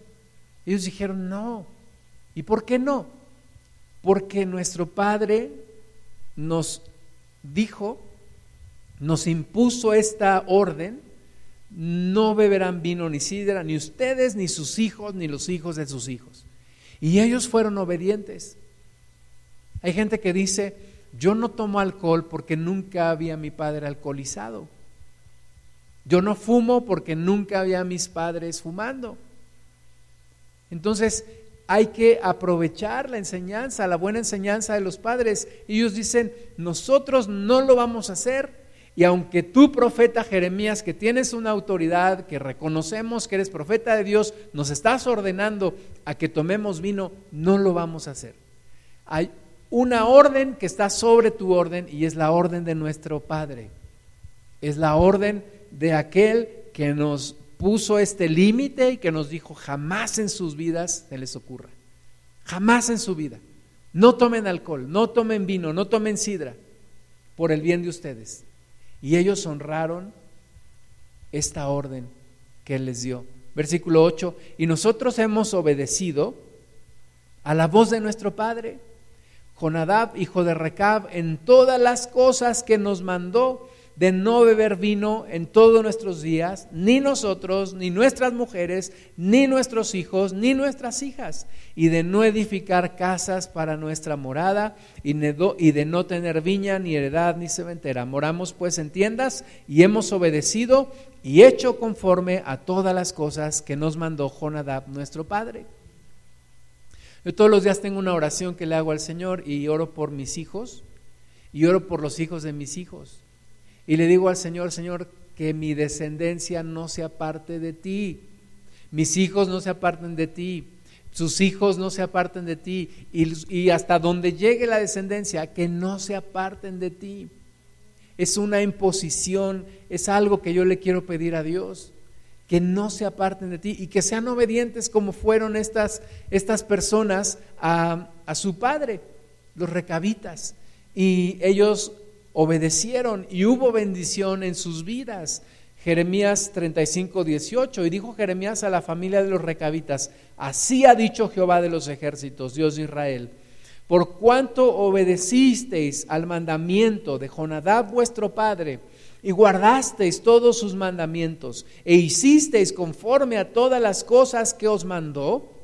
Ellos dijeron, no. ¿Y por qué no? Porque nuestro Padre nos dijo, nos impuso esta orden no beberán vino ni sidra, ni ustedes, ni sus hijos, ni los hijos de sus hijos. Y ellos fueron obedientes. Hay gente que dice, yo no tomo alcohol porque nunca había mi padre alcoholizado. Yo no fumo porque nunca había mis padres fumando. Entonces, hay que aprovechar la enseñanza, la buena enseñanza de los padres. Ellos dicen, nosotros no lo vamos a hacer. Y aunque tú, profeta Jeremías, que tienes una autoridad, que reconocemos que eres profeta de Dios, nos estás ordenando a que tomemos vino, no lo vamos a hacer. Hay una orden que está sobre tu orden y es la orden de nuestro Padre. Es la orden de aquel que nos puso este límite y que nos dijo jamás en sus vidas se les ocurra. Jamás en su vida. No tomen alcohol, no tomen vino, no tomen sidra por el bien de ustedes. Y ellos honraron esta orden que Él les dio. Versículo 8, y nosotros hemos obedecido a la voz de nuestro Padre, Jonadab, hijo de Recab, en todas las cosas que nos mandó de no beber vino en todos nuestros días, ni nosotros, ni nuestras mujeres, ni nuestros hijos, ni nuestras hijas, y de no edificar casas para nuestra morada, y de no tener viña, ni heredad, ni cementera. Moramos pues en tiendas, y hemos obedecido y hecho conforme a todas las cosas que nos mandó Jonadab, nuestro padre. Yo todos los días tengo una oración que le hago al Señor y oro por mis hijos, y oro por los hijos de mis hijos y le digo al Señor, Señor, que mi descendencia no se aparte de ti, mis hijos no se aparten de ti, sus hijos no se aparten de ti y, hasta donde llegue la descendencia, que no se aparten de ti. Es una imposición, es algo que yo le quiero pedir a Dios, que no se aparten de ti y que sean obedientes como fueron estas, estas personas a, a su padre, los recabitas. Y ellos obedecieron y hubo bendición en sus vidas. Jeremías 35, 18. Y dijo Jeremías a la familia de los recabitas, así ha dicho Jehová de los ejércitos, Dios de Israel, por cuanto obedecisteis al mandamiento de Jonadab vuestro padre, y guardasteis todos sus mandamientos, e hicisteis conforme a todas las cosas que os mandó,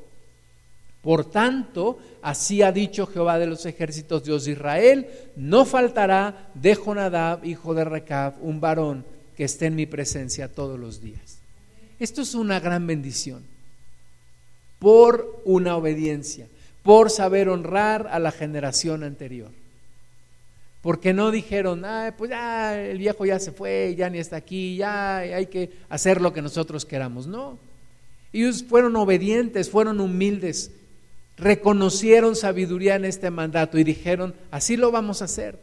por tanto, así ha dicho Jehová de los ejércitos, Dios de Israel, no faltará de Jonadab, hijo de Recab, un varón que esté en mi presencia todos los días. Esto es una gran bendición por una obediencia, por saber honrar a la generación anterior. Porque no dijeron, pues ya el viejo ya se fue, ya ni está aquí, ya hay que hacer lo que nosotros queramos. No, ellos fueron obedientes, fueron humildes, reconocieron sabiduría en este mandato y dijeron, así lo vamos a hacer.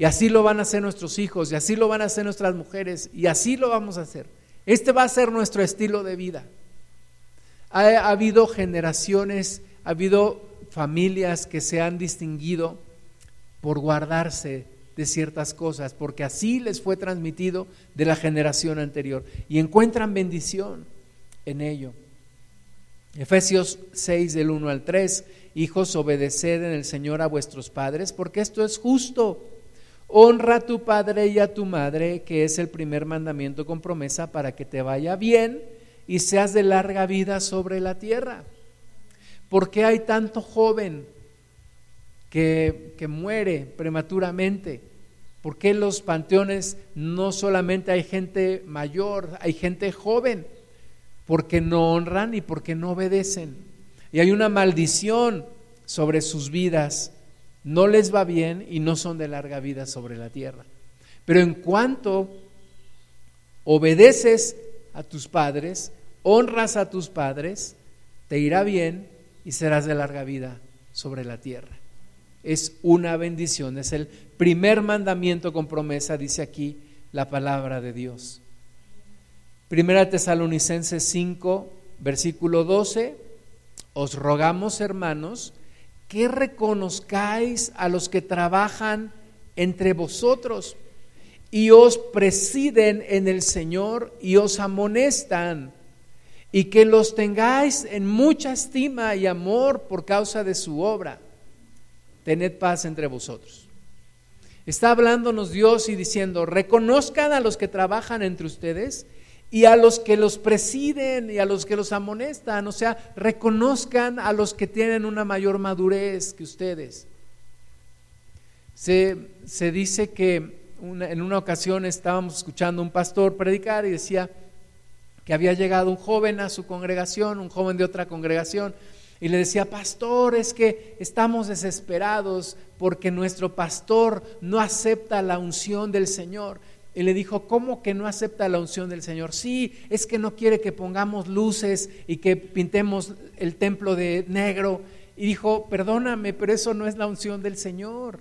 Y así lo van a hacer nuestros hijos, y así lo van a hacer nuestras mujeres, y así lo vamos a hacer. Este va a ser nuestro estilo de vida. Ha, habido generaciones, ha habido familias que se han distinguido por guardarse de ciertas cosas, porque así les fue transmitido de la generación anterior, y encuentran bendición en ello. Efesios 6 del 1 al 3, hijos, obedeced en el Señor a vuestros padres, porque esto es justo. Honra a tu padre y a tu madre, que es el primer mandamiento con promesa para que te vaya bien y seas de larga vida sobre la tierra. ¿Por qué hay tanto joven que, que muere prematuramente? ¿Por qué en los panteones no solamente hay gente mayor, hay gente joven? Porque no honran y porque no obedecen. Y hay una maldición sobre sus vidas. No les va bien y no son de larga vida sobre la tierra. Pero en cuanto obedeces a tus padres, honras a tus padres, te irá bien y serás de larga vida sobre la tierra. Es una bendición, es el primer mandamiento con promesa, dice aquí la palabra de Dios. Primera Tesalonicenses 5, versículo 12, os rogamos, hermanos, que reconozcáis a los que trabajan entre vosotros y os presiden en el Señor y os amonestan, y que los tengáis en mucha estima y amor por causa de su obra. Tened paz entre vosotros. Está hablándonos Dios y diciendo, reconozcan a los que trabajan entre ustedes y a los que los presiden y a los que los amonestan, o sea, reconozcan a los que tienen una mayor madurez que ustedes. Se, se dice que en una ocasión estábamos escuchando a un pastor predicar y decía que había llegado un joven a su congregación, un joven de otra congregación, y le decía, pastor, es que estamos desesperados porque nuestro pastor no acepta la unción del Señor. Y le dijo, ¿cómo que no acepta la unción del Señor? Sí, es que no quiere que pongamos luces y que pintemos el templo de negro. Y dijo, perdóname, pero eso no es la unción del Señor.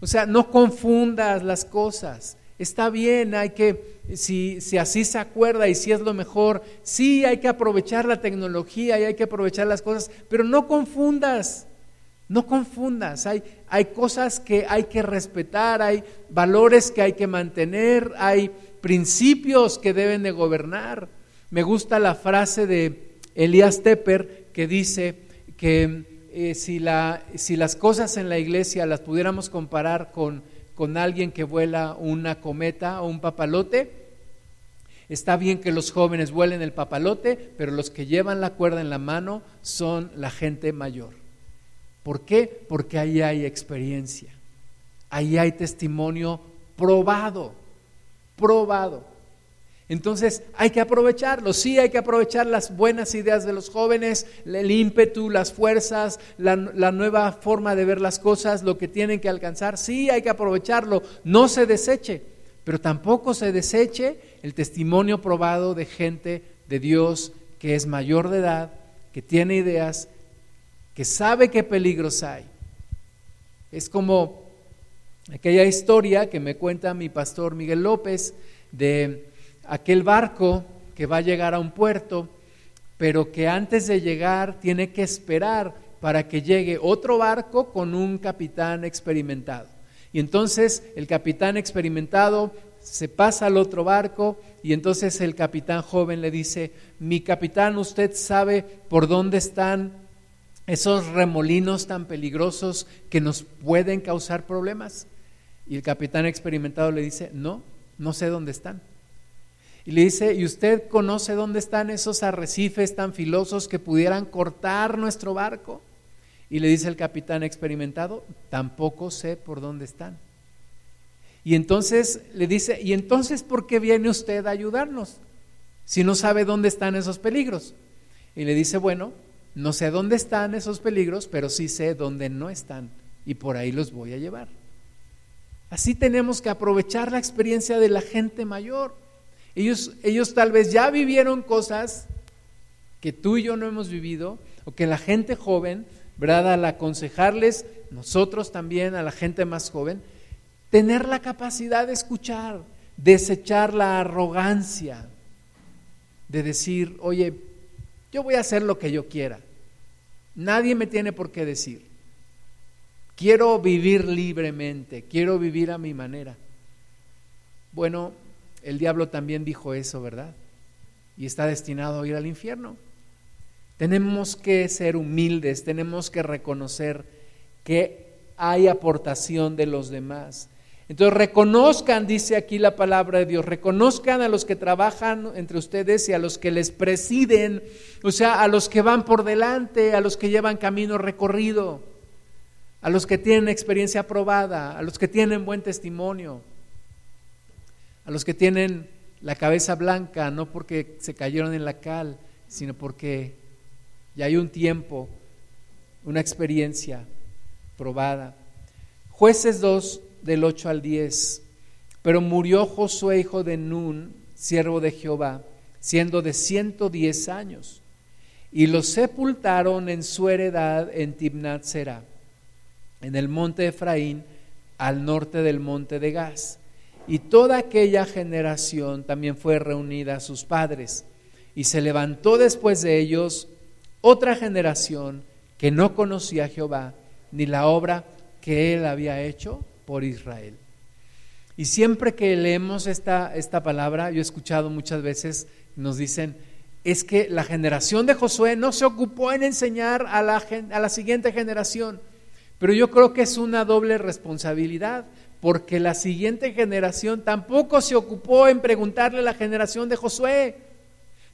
O sea, no confundas las cosas. Está bien, hay que, si, si, así se acuerda y si es lo mejor, sí hay que aprovechar la tecnología y hay que aprovechar las cosas, pero no confundas, no confundas. Hay, hay cosas que hay que respetar, hay valores que hay que mantener, hay principios que deben de gobernar. Me gusta la frase de Elías Tepper que dice que eh, si, la, si las cosas en la iglesia las pudiéramos comparar con, con alguien que vuela una cometa o un papalote, está bien que los jóvenes vuelen el papalote, pero los que llevan la cuerda en la mano son la gente mayor. ¿Por qué? Porque ahí hay experiencia, ahí hay testimonio probado, probado. Entonces hay que aprovecharlo, sí hay que aprovechar las buenas ideas de los jóvenes, el ímpetu, las fuerzas, la, nueva forma de ver las cosas, lo que tienen que alcanzar, sí hay que aprovecharlo, no se deseche, pero tampoco se deseche el testimonio probado de gente de Dios que es mayor de edad, que tiene ideas, que sabe qué peligros hay. Es como aquella historia que me cuenta mi pastor Miguel López de aquel barco que va a llegar a un puerto, pero que antes de llegar tiene que esperar para que llegue otro barco con un capitán experimentado. Y entonces el capitán experimentado se pasa al otro barco y entonces el capitán joven le dice, mi capitán, ¿usted sabe por dónde están esos remolinos tan peligrosos que nos pueden causar problemas? Y el capitán experimentado le dice, no, no sé dónde están. Y le dice, ¿y usted conoce dónde están esos arrecifes tan filosos que pudieran cortar nuestro barco? Y le dice el capitán experimentado, tampoco sé por dónde están. Y entonces le dice, ¿y entonces por qué viene usted a ayudarnos? Si no sabe dónde están esos peligros. Y le dice, bueno, no sé dónde están esos peligros, pero sí sé dónde no están. Y por ahí los voy a llevar. Así tenemos que aprovechar la experiencia de la gente mayor. Ellos, ellos tal vez ya vivieron cosas que tú y yo no hemos vivido, o que la gente joven, ¿verdad? Al aconsejarles, nosotros también, a la gente más joven, tener la capacidad de escuchar, desechar la arrogancia, de decir, oye, yo voy a hacer lo que yo quiera, nadie me tiene por qué decir, quiero vivir libremente, quiero vivir a mi manera. Bueno, el diablo también dijo eso, ¿verdad? Y está destinado a ir al infierno. Tenemos que ser humildes, tenemos que reconocer que hay aportación de los demás. Entonces reconozcan, dice aquí la palabra de Dios, reconozcan a los que trabajan entre ustedes y a los que les presiden, o sea, a los que van por delante, a los que llevan camino recorrido, a los que tienen experiencia probada, a los que tienen buen testimonio a los que tienen la cabeza blanca, no porque se cayeron en la cal, sino porque ya hay un tiempo, una experiencia probada. Jueces 2 del 8 al 10. Pero murió Josué, hijo de Nun, siervo de Jehová, siendo de 110 años, y lo sepultaron en su heredad en Timnat Será, en el monte de Efraín, al norte del monte de Gaz y toda aquella generación también fue reunida a sus padres. Y se levantó después de ellos otra generación que no conocía a Jehová ni la obra que él había hecho por Israel. Y siempre que leemos esta, esta palabra, yo he escuchado muchas veces, nos dicen, es que la generación de Josué no se ocupó en enseñar a la, a la siguiente generación. Pero yo creo que es una doble responsabilidad, porque la siguiente generación tampoco se ocupó en preguntarle a la generación de Josué.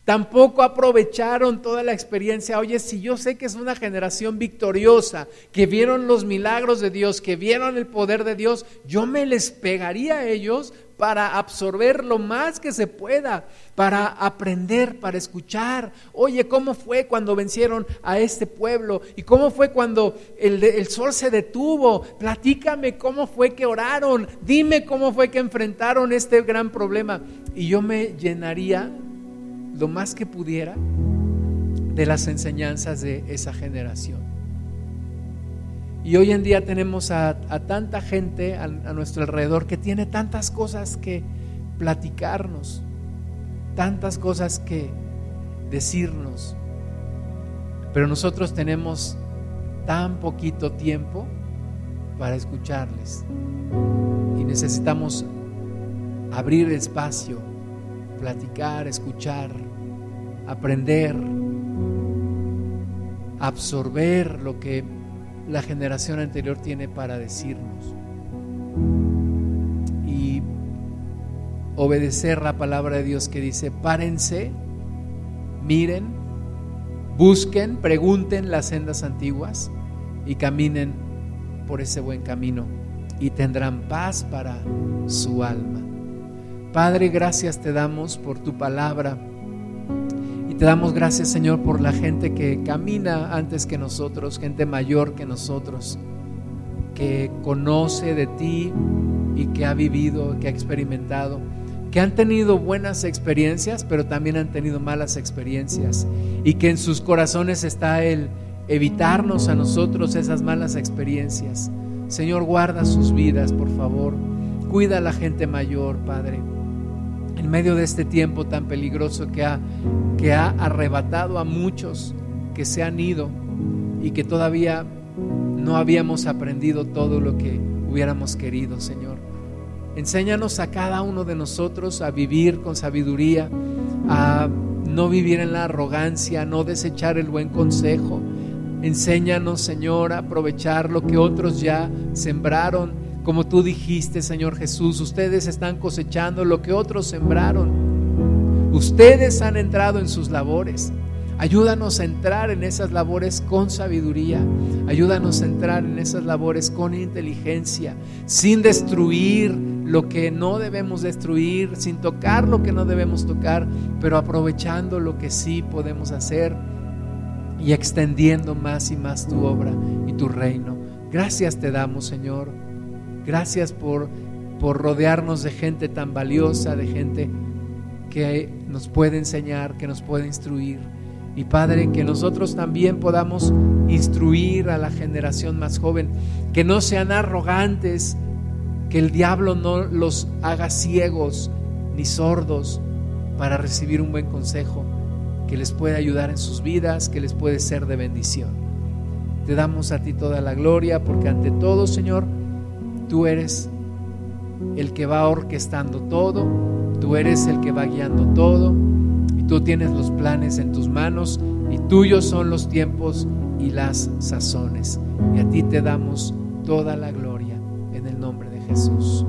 Tampoco aprovecharon toda la experiencia. Oye, si yo sé que es una generación victoriosa, que vieron los milagros de Dios, que vieron el poder de Dios, yo me les pegaría a ellos para absorber lo más que se pueda, para aprender, para escuchar. Oye, ¿cómo fue cuando vencieron a este pueblo? ¿Y cómo fue cuando el, sol se detuvo? Platícame cómo fue que oraron. Dime cómo fue que enfrentaron este gran problema. Y yo me llenaría lo más que pudiera de las enseñanzas de esa generación. Y hoy en día tenemos a, tanta gente a, a, nuestro alrededor que tiene tantas cosas que platicarnos, tantas cosas que decirnos, pero nosotros tenemos tan poquito tiempo para escucharles y necesitamos abrir espacio platicar, escuchar, aprender, absorber lo que la generación anterior tiene para decirnos y obedecer la palabra de Dios que dice, párense, miren, busquen, pregunten las sendas antiguas y caminen por ese buen camino y tendrán paz para su alma. Padre, gracias te damos por tu palabra. Te damos gracias, Señor, por la gente que camina antes que nosotros, gente mayor que nosotros, que conoce de ti y que ha vivido, que ha experimentado, que han tenido buenas experiencias, pero también han tenido malas experiencias. Y que en sus corazones está el evitarnos a nosotros esas malas experiencias. Señor, guarda sus vidas, por favor. Cuida a la gente mayor, Padre en medio de este tiempo tan peligroso que ha, que ha arrebatado a muchos que se han ido y que todavía no habíamos aprendido todo lo que hubiéramos querido, Señor. Enséñanos a cada uno de nosotros a vivir con sabiduría, a no vivir en la arrogancia, a no desechar el buen consejo. Enséñanos, Señor, a aprovechar lo que otros ya sembraron como tú dijiste, Señor Jesús, ustedes están cosechando lo que otros sembraron. Ustedes han entrado en sus labores. Ayúdanos a entrar en esas labores con sabiduría. Ayúdanos a entrar en esas labores con inteligencia, sin destruir lo que no debemos destruir, sin tocar lo que no debemos tocar, pero aprovechando lo que sí podemos hacer y extendiendo más y más tu obra y tu reino. Gracias te damos, Señor Gracias por, por rodearnos de gente tan valiosa, de gente que nos puede enseñar, que nos puede instruir. Y Padre, que nosotros también podamos instruir a la generación más joven, que no sean arrogantes, que el diablo no los haga ciegos ni sordos para recibir un buen consejo que les puede ayudar en sus vidas, que les puede ser de bendición. Te damos a ti toda la gloria porque ante todo, Señor, Tú eres el que va orquestando todo, tú eres el que va guiando todo y tú tienes los planes en tus manos y tuyos son los tiempos y las sazones. Y a ti te damos toda la gloria en el nombre de Jesús.